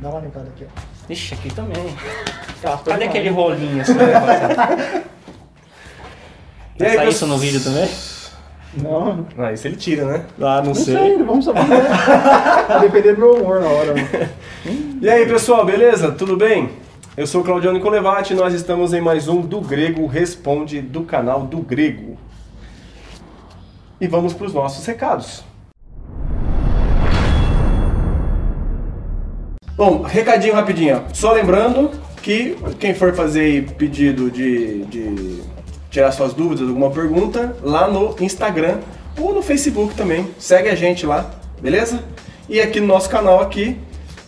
Dá uma limpada aqui, ó. Ixi, aqui também. Tá, Cadê aquele rolinho assim? Vai sair isso no vídeo também? Não, Ah, isso ele tira, né? Ah, não não sei, vamos saber. Vai depender do meu humor na hora. né? E aí, pessoal, beleza? Tudo bem? Eu sou Claudiano Colevati e nós estamos em mais um Do Grego Responde do canal do Grego. E vamos para os nossos recados. Bom, recadinho rapidinho. Só lembrando que quem for fazer pedido de, de tirar suas dúvidas, alguma pergunta, lá no Instagram ou no Facebook também. Segue a gente lá, beleza? E aqui no nosso canal aqui,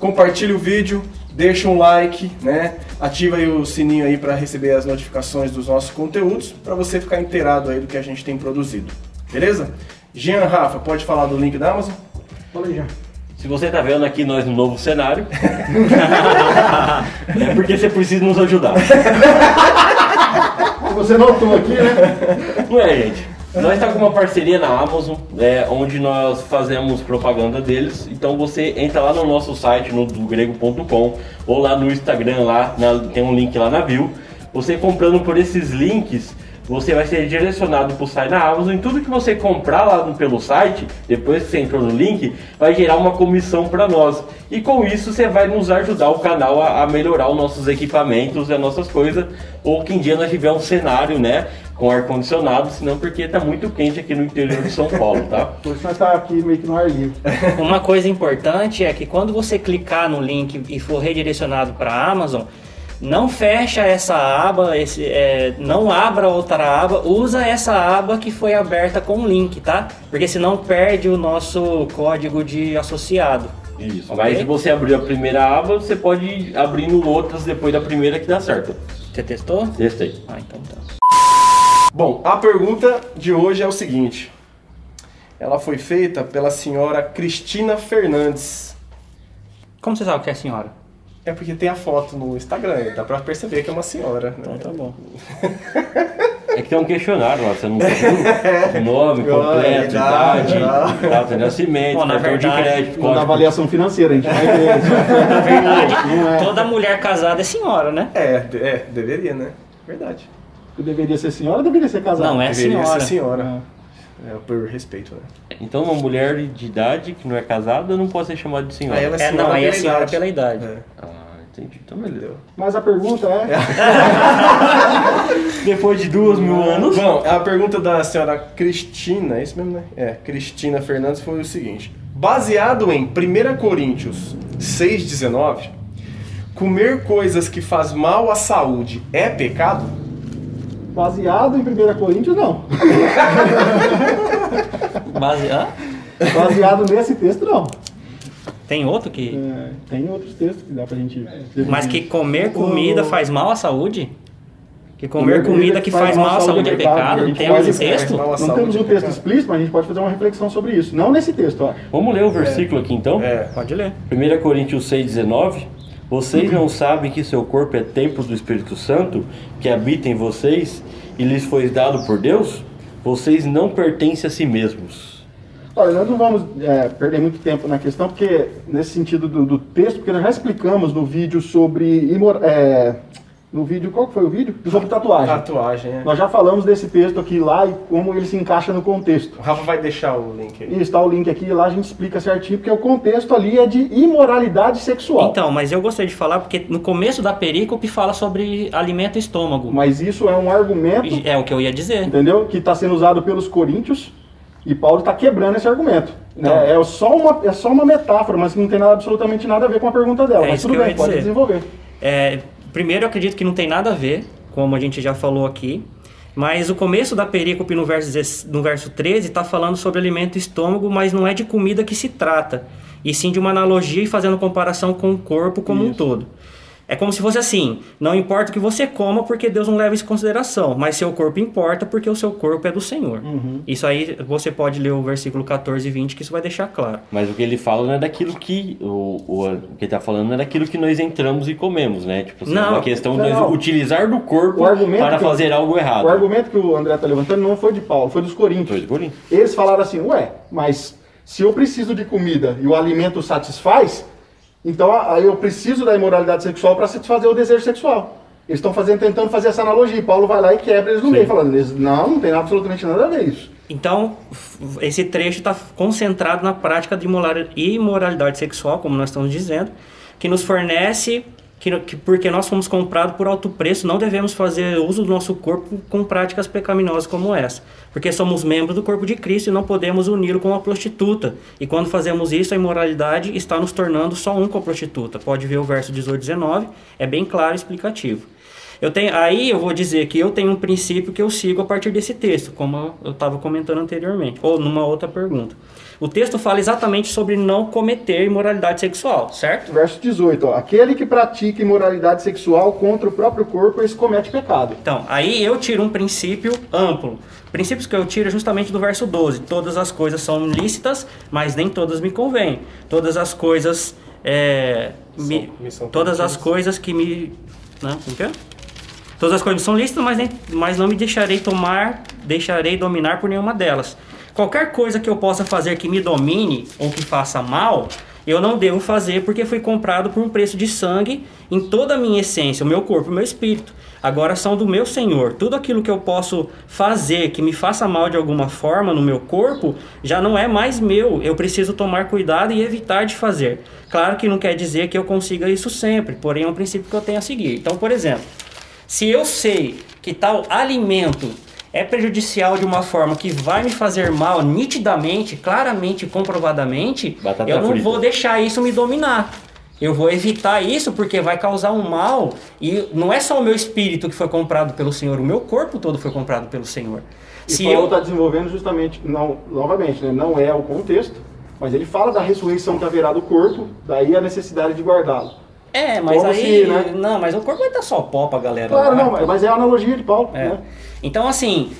compartilha o vídeo, deixa um like, né? Ativa aí o sininho aí para receber as notificações dos nossos conteúdos, para você ficar inteirado aí do que a gente tem produzido. Beleza? Jean Rafa, pode falar do link da Amazon? Fala aí já. Se você tá vendo aqui nós no novo cenário, é porque você precisa nos ajudar. Você notou aqui, né? Não é, gente? Nós tá com uma parceria na Amazon, é, onde nós fazemos propaganda deles. Então você entra lá no nosso site, no grego.com, ou lá no Instagram, lá na- tem um link lá na bio. Você comprando por esses links, você vai ser direcionado para o site da Amazon. E tudo que você comprar lá no- pelo site, depois que você entrou no link, vai gerar uma comissão para nós. E com isso você vai nos ajudar o canal a, a melhorar os nossos equipamentos e as nossas coisas. Ou que em dia nós tiver um cenário, né? Com ar-condicionado, senão porque tá muito quente aqui no interior de São Paulo, tá? Por isso nós tá aqui meio que no ar livre. Uma coisa importante é que quando você clicar no link e for redirecionado para a Amazon, não fecha essa aba, esse, é, não abra outra aba, usa essa aba que foi aberta com o link, tá? Porque senão perde o nosso código de associado. Isso. Ok. Mas se você abrir a primeira aba, você pode ir abrindo outras depois da primeira que dá certo. Você testou? Testei. Ah, então tá. Bom, a pergunta de hoje é o seguinte. Ela foi feita pela senhora Cristina Fernandes. Como você sabe que é a senhora? É porque tem a foto no Instagram, dá pra perceber que é uma senhora. Né? Então tá bom. É que tem um questionário lá, você não tem nome completo, idade, idade, data de nascimento, Bom, na cartão de crédito, Quando a código. avaliação financeira, a gente vai ver. isso. Na verdade, é. toda mulher casada é senhora, né? É, é, deveria, né? Verdade. Eu deveria ser senhora ou deveria ser casada? Não, é deveria senhora. ser senhora. É, por respeito, né? Então uma mulher de idade que não é casada não pode ser chamada de senhora. Aí ela é É, não, aí é senhora idade. pela idade. É. Ah, entendi. Então beleza. Mas a pergunta é... Depois de duas mil anos. Bom, a pergunta da senhora Cristina, é isso mesmo, né? É, Cristina Fernandes foi o seguinte: baseado em 1 Coríntios 6,19, comer coisas que faz mal à saúde é pecado? Baseado em 1 Coríntios, não. Base... Hã? Baseado nesse texto, não. Tem outro que. É, tem outros textos que dá pra gente... Mas que comer comida faz mal à saúde? Que comer comida que faz mal à saúde é A pecado? gente Tem pode- algum texto? Não temos é um texto explícito, mas a gente pode fazer uma reflexão sobre isso. Não nesse texto, ó. Vamos ler o versículo aqui então? É. Pode ler. 1 Coríntios 6,19 Vocês não sabem que seu corpo é templo do Espírito Santo, que habita em vocês e lhes foi dado por Deus? Vocês não pertencem a si mesmos. Olha, nós não vamos é, perder muito tempo na questão, porque nesse sentido do, do texto, porque nós já explicamos no vídeo sobre imor- é, no vídeo, qual que foi o vídeo? Sobre tatuagem. Tatuagem, é. Nós já falamos desse texto aqui lá e como ele se encaixa no contexto. O Rafa vai deixar o link aí. E está o link aqui, lá a gente explica certinho, porque o contexto ali é de imoralidade sexual. Então, mas eu gostaria de falar porque no começo da perícope fala sobre alimento e estômago. Mas isso é um argumento, E É o que eu ia dizer. entendeu? Que está sendo usado pelos coríntios e Paulo está quebrando esse argumento. Então. né? é, só uma, é só uma metáfora, mas que não tem nada, absolutamente nada a ver com a pergunta dela. É mas isso tudo bem, pode dizer. desenvolver. É, primeiro, eu acredito que não tem nada a ver, como a gente já falou aqui. Mas o começo da perícope no verso, 16 no verso 13 está falando sobre alimento e estômago, mas não é de comida que se trata, e sim de uma analogia e fazendo comparação com o corpo como um Isso. todo. É como se fosse assim: não importa o que você coma, porque Deus não leva isso em consideração, mas seu corpo importa, porque o seu corpo é do Senhor. Isso aí você pode ler o versículo 14 e 20, que isso vai deixar claro. Mas o que ele fala não é daquilo que. O, o, o que ele tá falando não é daquilo que nós entramos e comemos, né? Tipo assim, Não. é uma questão de Não. utilizar do corpo para que- fazer algo errado. O argumento que o André está levantando não foi de Paulo, foi dos Coríntios. Dois bolinhos. Eles falaram assim, ué, mas se eu preciso de comida e o alimento satisfaz, então aí eu preciso da imoralidade sexual para satisfazer o desejo sexual. Eles estão fazendo, tentando fazer essa analogia. Paulo vai lá e quebra eles no meio, falando, eles, não, não tem absolutamente nada a ver isso. Então, esse trecho está concentrado na prática de imora- imoralidade sexual, como nós estamos dizendo, que nos fornece, que, que porque nós fomos comprados por alto preço, não devemos fazer uso do nosso corpo com práticas pecaminosas como essa. Porque somos membros do corpo de Cristo e não podemos uni-lo com uma prostituta. E quando fazemos isso, a imoralidade está nos tornando só um com a prostituta. Pode ver o verso 18 e 19, é bem claro e explicativo. Eu tenho, aí eu vou dizer que eu tenho um princípio que eu sigo a partir desse texto, como eu estava comentando anteriormente, ou numa outra pergunta. O texto fala exatamente sobre não cometer imoralidade sexual, certo? Verso 18, ó, aquele que pratica imoralidade sexual contra o próprio corpo, esse comete pecado. Então, aí eu tiro um princípio amplo. Princípios que eu tiro é justamente do verso 12. Todas as coisas são lícitas, mas nem todas me convêm. Todas as coisas. é, me- me são todas as coisas que me. Não, como que é? Todas as coisas são lícitas, mas, nem, mas não me deixarei tomar, deixarei dominar por nenhuma delas. Qualquer coisa que eu possa fazer que me domine ou que faça mal, eu não devo fazer porque fui comprado por um preço de sangue em toda a minha essência, o meu corpo, o meu espírito. Agora são do meu Senhor. Tudo aquilo que eu posso fazer que me faça mal de alguma forma no meu corpo já não é mais meu. Eu preciso tomar cuidado e evitar de fazer. Claro que não quer dizer que eu consiga isso sempre, porém é um princípio que eu tenho a seguir. Então, por exemplo, se eu sei que tal alimento é prejudicial de uma forma que vai me fazer mal nitidamente, claramente, comprovadamente, Batata eu não frita. vou deixar isso me dominar. Eu vou evitar isso porque vai causar um mal e não é só o meu espírito que foi comprado pelo Senhor, o meu corpo todo foi comprado pelo Senhor. E Se Paulo eu está desenvolvendo justamente, não, novamente, né, não é o contexto, mas ele fala da ressurreição que haverá do corpo, daí a necessidade de guardá-lo. É, mas Como aí. se, né? Não, mas o corpo vai estar só pó pra galera. Claro, não, mas- mas é a analogia de Paulo. É. Né? Então, assim,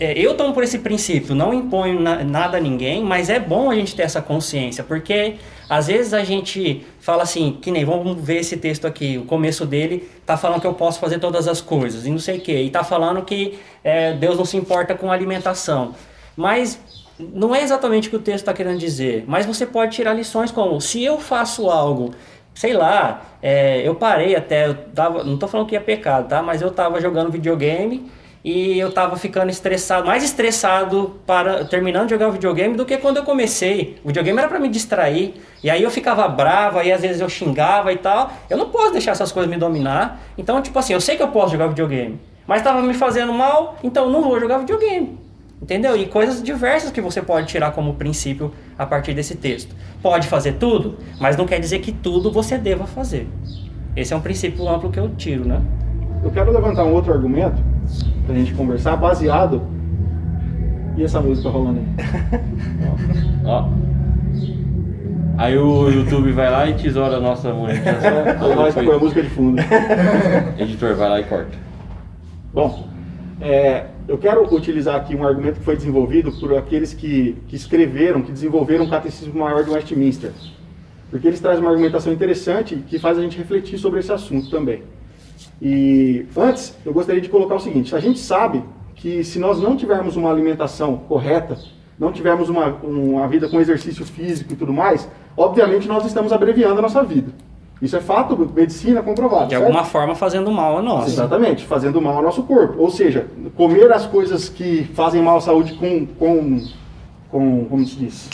é, eu tomo por esse princípio, não imponho na- nada a ninguém, mas é bom a gente ter essa consciência, porque às vezes a gente fala assim, que nem, vamos ver esse texto aqui, o começo dele tá falando que eu posso fazer todas as coisas, e não sei o que, e tá falando que é, Deus não se importa com alimentação. Mas não é exatamente o que o texto está querendo dizer, mas você pode tirar lições como, se eu faço algo sei lá, é, eu parei até, eu tava, não tô falando que é pecado, tá? Mas eu tava jogando videogame e eu tava ficando estressado, mais estressado para terminando de jogar o videogame do que quando eu comecei. O videogame era para me distrair, e aí eu ficava bravo, aí às vezes eu xingava e tal. Eu não posso deixar essas coisas me dominar. Então, tipo assim, eu sei que eu posso jogar videogame, mas tava me fazendo mal, então não vou jogar videogame. Entendeu? E coisas diversas que você pode tirar como princípio a partir desse texto. Pode fazer tudo, mas não quer dizer que tudo você deva fazer. Esse é um princípio amplo que eu tiro, né? Eu quero levantar um outro argumento pra gente conversar, baseado. E essa música rolando aí? Ó. Aí o YouTube vai lá e tesoura a nossa monetização. Aí nós põe a música de fundo. Editor, vai lá e corta. Bom, é, eu quero utilizar aqui um argumento que foi desenvolvido por aqueles que, que escreveram, que desenvolveram o Catecismo Maior de Westminster. Porque eles trazem uma argumentação interessante que faz a gente refletir sobre esse assunto também. E antes, eu gostaria de colocar o seguinte: a gente sabe que se nós não tivermos uma alimentação correta, não tivermos uma, uma vida com exercício físico e tudo mais, obviamente nós estamos abreviando a nossa vida. Isso é fato, medicina comprovado. De certo? alguma forma fazendo mal a nós. Exatamente, fazendo mal ao nosso corpo. Ou seja, comer as coisas que fazem mal à saúde com, com, com como se diz?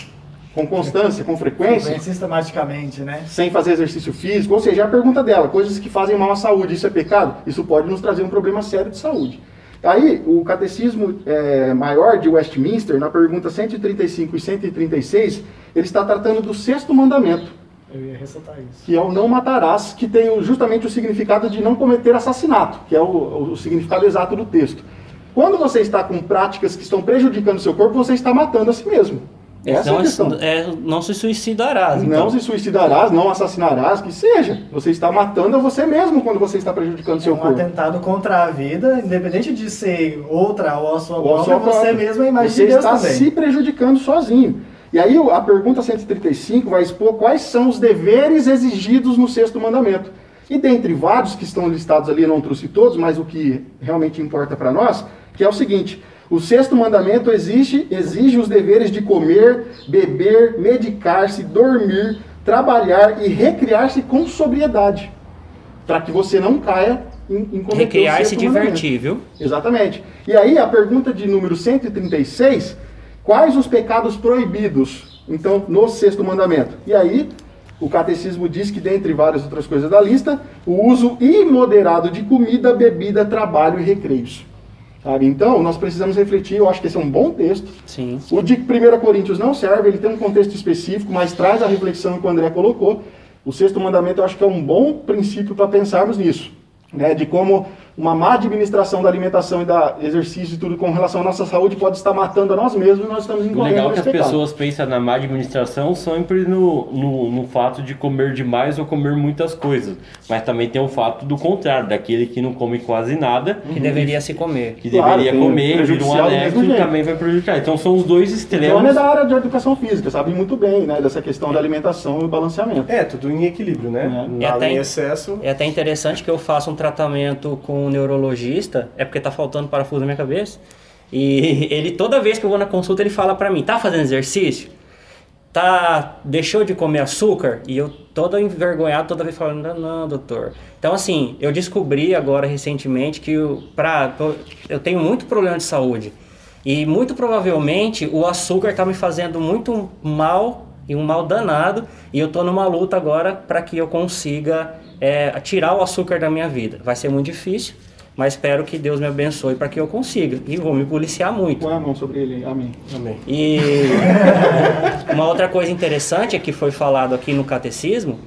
Com constância, com frequência, Vem sistematicamente, né? sem fazer exercício físico. Ou seja, é a pergunta dela, coisas que fazem mal à saúde, isso é pecado? Isso pode nos trazer um problema sério de saúde. Aí, o Catecismo é, Maior de Westminster, na pergunta 135 e 136, ele está tratando do sexto mandamento Eu ia ressaltar isso. que é o não matarás, que tem justamente o significado de não cometer assassinato, que é o, o significado exato do texto. Quando você está com práticas que estão prejudicando o seu corpo, você está matando a si mesmo. Essa é a não, questão. é, não se suicidarás. Não então. se suicidarás, não assassinarás, que seja. Você está matando a você mesmo quando você está prejudicando É seu um corpo. atentado contra a vida, independente de ser outra ou a sua Ou a própria, sua você própria. mesmo é a imagem Você de Deus está também. se prejudicando sozinho. E aí a pergunta 135 vai expor quais são os deveres exigidos no sexto mandamento. E dentre vários que estão listados ali, eu não trouxe todos, mas o que realmente importa para nós, que é o seguinte: o sexto mandamento exige, exige os deveres de comer, beber, medicar-se, dormir, trabalhar e recriar-se com sobriedade, para que você não caia em, em Recriar e se divertir, viu? Exatamente. E aí a pergunta de número 136, quais os pecados proibidos, então, no sexto mandamento? E aí, o catecismo diz que, dentre várias outras coisas da lista, o uso imoderado de comida, bebida, trabalho e recreios. Sabe? Então, nós precisamos refletir, eu acho que esse é um bom texto. Sim. O de 1 Coríntios não serve, ele tem um contexto específico, mas traz a reflexão que o André colocou. O sexto mandamento eu acho que é um bom princípio para pensarmos nisso. Né? De como uma má administração da alimentação e da exercício e tudo com relação à nossa saúde pode estar matando a nós mesmos e nós estamos O incorrendo legal é que as pecado. pessoas pensam na má administração sempre no, no, no fato de comer demais ou comer muitas coisas. Mas também tem o fato do contrário, daquele que não come quase nada, Que deveria se comer. que Claro, deveria comer, vira um anexo e também vai prejudicar. Então são os dois é extremos. da área de educação física, sabe muito bem né, dessa questão da alimentação e o balanceamento. É, tudo em equilíbrio, né? É. Nada até em em- excesso. É até interessante que eu faça um tratamento com neurologista, é porque tá faltando parafuso na minha cabeça. E ele, toda vez que eu vou na consulta, ele fala pra mim: tá fazendo exercício? Tá, deixou de comer açúcar? E eu todo envergonhado, toda vez falando: não, doutor. Então, assim, eu descobri agora recentemente que eu, eu tenho muito problema de saúde. E muito provavelmente o açúcar tá me fazendo muito mal e um mal danado. E eu tô numa luta agora para que eu consiga é, tirar o açúcar da minha vida. Vai ser muito difícil, mas espero que Deus me abençoe para que eu consiga. E vou me policiar muito. Põe a mão sobre ele, amém. Amém. E uma outra coisa interessante é que foi falado aqui no catecismo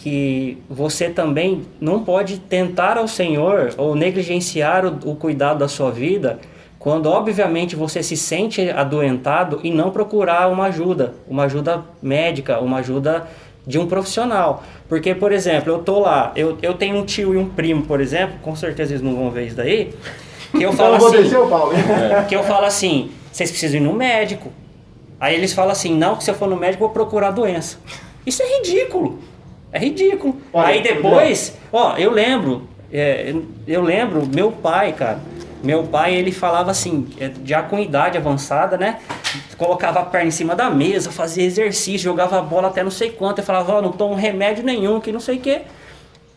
que você também não pode tentar ao Senhor ou negligenciar o, o cuidado da sua vida quando obviamente você se sente adoentado e não procurar uma ajuda, uma ajuda médica, uma ajuda de um profissional. Porque, por exemplo, eu tô lá, eu, eu tenho um tio e um primo, por exemplo, com certeza eles não vão ver isso daí, que eu Então falo assim, descer Paulo, hein? que eu falo assim, vocês precisam ir no médico. Aí eles falam assim, não, que se eu for no médico eu vou procurar a doença. Isso é ridículo. É ridículo. Olha, Aí depois, ó, eu lembro, é, eu lembro, meu pai, cara, meu pai, ele falava assim, é, já com idade avançada, né? Colocava a perna em cima da mesa, fazia exercício, jogava a bola até não sei quanto. Eu falava, ó, não tomo remédio nenhum, que não sei o quê.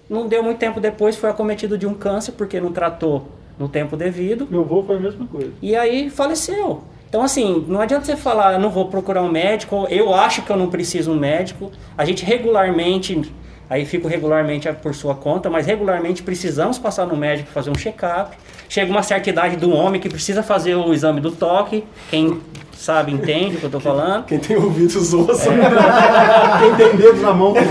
Não deu muito tempo depois, foi acometido de um câncer, porque não tratou no tempo devido. Meu avô foi a mesma coisa. E aí faleceu. Então, assim, não adianta você falar, eu não vou procurar um médico, eu acho que eu não preciso um médico. A gente regularmente, aí fico regularmente por sua conta, mas regularmente precisamos passar no médico fazer um check-up. Chega uma certa idade do homem que precisa fazer o exame do toque. Quem sabe, entende o que eu tô falando. Quem tem ouvidos ouça. Quem tem dedos na mão, dedo.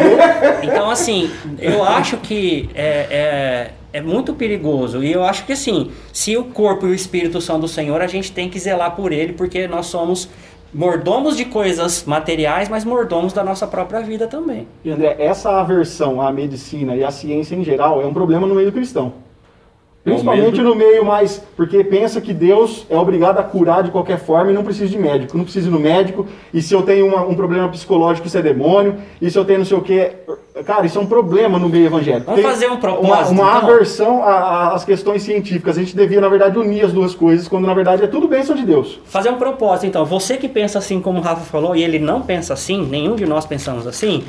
Então, assim, eu acho que é, é, é muito perigoso. E eu acho que, assim, se o corpo e o espírito são do Senhor, a gente tem que zelar por ele, porque nós somos mordomos de coisas materiais, mas mordomos da nossa própria vida também. E André, essa aversão à medicina e à ciência em geral é um problema no meio cristão. Principalmente no meio mais. Porque pensa que Deus é obrigado a curar de qualquer forma e não precisa de médico. Não precisa ir no médico. E se eu tenho uma- um problema psicológico, isso é demônio. E se eu tenho não sei o que. Cara, isso é um problema no meio evangélico. Vamos Tem fazer um Uma, propósito, uma então? aversão às questões científicas. A gente devia, na verdade, unir as duas coisas, quando na verdade é tudo bênção de Deus. Fazer um propósito, então. Você que pensa assim, como o Rafa falou, e ele não pensa assim, nenhum de nós pensamos assim.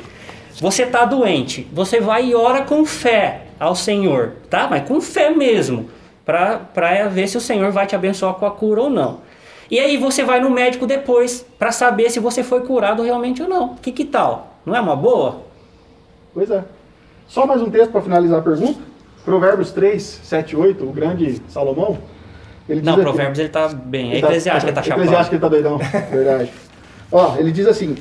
Você está doente, você vai e ora com fé ao Senhor, tá? Mas com fé mesmo, para ver se o Senhor vai te abençoar com a cura ou não. E aí você vai no médico depois para saber se você foi curado realmente ou não. Que que tal? Não é uma boa? Pois é. Só mais um texto para finalizar a pergunta. Provérbios 3, 7 e 8, o grande Salomão. Ele Não, aqui- Provérbios ele tá bem. É Eclesiástico, ele tá chapado. Eclesiástico ele tá doidão, verdade. Ó, ele diz assim,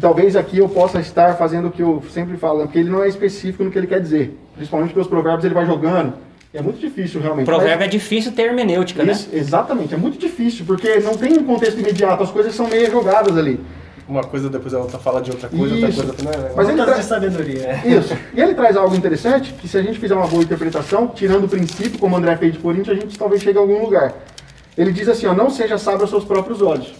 talvez aqui eu possa estar fazendo o que eu sempre falo, porque ele não é específico no que ele quer dizer. Principalmente porque os provérbios ele vai jogando É muito difícil realmente. Provérbio mas- é difícil ter hermenêutica, né? Isso, exatamente, é muito difícil, porque não tem um contexto imediato, as coisas são meio jogadas ali. Uma coisa depois a outra fala de outra coisa, outra Isso. coisa. Né? Mas ele Pontas tra- de sabedoria. Isso. E ele traz algo interessante, que se a gente fizer uma boa interpretação, tirando o princípio, como o André fez de Coríntios, a gente talvez chegue a algum lugar. Ele diz assim, ó, não seja sábio aos seus próprios olhos.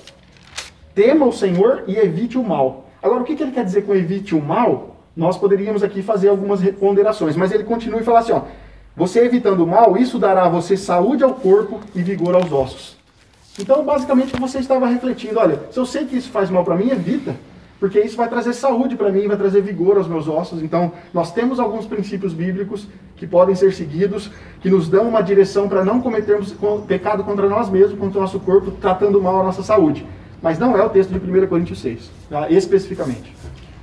Tema o Senhor e evite o mal. Agora, o que, que ele quer dizer com evite o mal? Nós poderíamos aqui fazer algumas ponderações, mas ele continua e fala assim, ó, você evitando o mal, isso dará a você saúde ao corpo e vigor aos ossos. Então, basicamente, você estava refletindo, olha, se eu sei que isso faz mal para mim, evita, porque isso vai trazer saúde para mim, vai trazer vigor aos meus ossos. Então, nós temos alguns princípios bíblicos que podem ser seguidos, que nos dão uma direção para não cometermos co- pecado contra nós mesmos, contra o nosso corpo, tratando mal a nossa saúde. Mas não é o texto de 1 Coríntios 6, tá? especificamente.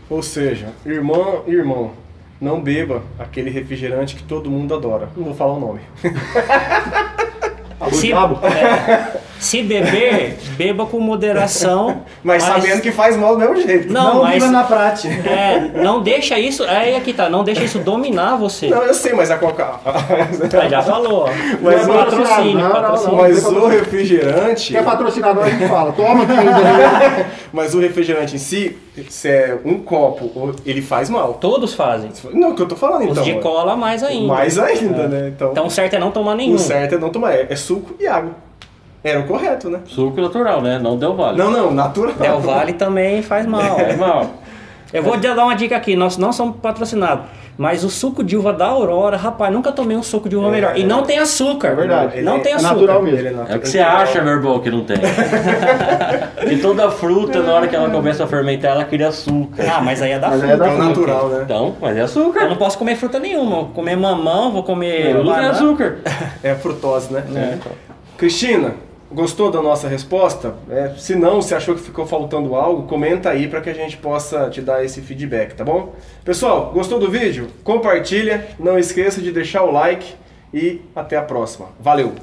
Ou seja, irmão, irmão, não beba aquele refrigerante que todo mundo adora. Não vou falar o nome. Diabo? é, se beber, beba com moderação. Mas, sabendo que faz mal do mesmo jeito. Não, Não mas- viva na prática. É, não deixa isso. Aí aqui tá, não deixa isso dominar você. Não, eu sei, mas a coca. Ah, já falou. Mas Não o- é patrocínio, não, não, patrocínio. não. Mas o refrigerante. Quer patrocinador, a gente fala, toma aqui ainda. Mas o refrigerante em si, se é um copo, ele faz mal. Todos fazem. Não, o que eu tô falando Os então. de cola mais ainda. Mais ainda, né? Então, Então o certo é não tomar nenhum. o certo é não tomar. É, é suco e água. Era o correto, né? Suco natural, né? Não deu vale. Não, não, natural. Del Vale também faz mal. É mal. Eu vou dar uma dica aqui, nós não somos patrocinados. Mas o suco de uva da Aurora, rapaz, nunca tomei um suco de uva melhor. E não tem açúcar. É verdade. Não é- tem é açúcar. natural mesmo. Ele É natural. o que você acha, meu irmão, que não tem. e toda fruta, na hora que ela começa a fermentar, ela cria açúcar. Ah, mas aí é da Mas aí fruta. é da É natural, né? Então, mas é Eu açúcar. não posso comer fruta nenhuma. Vou comer mamão, vou comer. Tudo tem banana. açúcar. É frutose, né? É. Cristina, gostou da nossa resposta? É, se não, se achou que ficou faltando algo, comenta aí para que a gente possa te dar esse feedback, tá bom? Pessoal, gostou do vídeo? Compartilha, não esqueça de deixar o like e até a próxima. Valeu!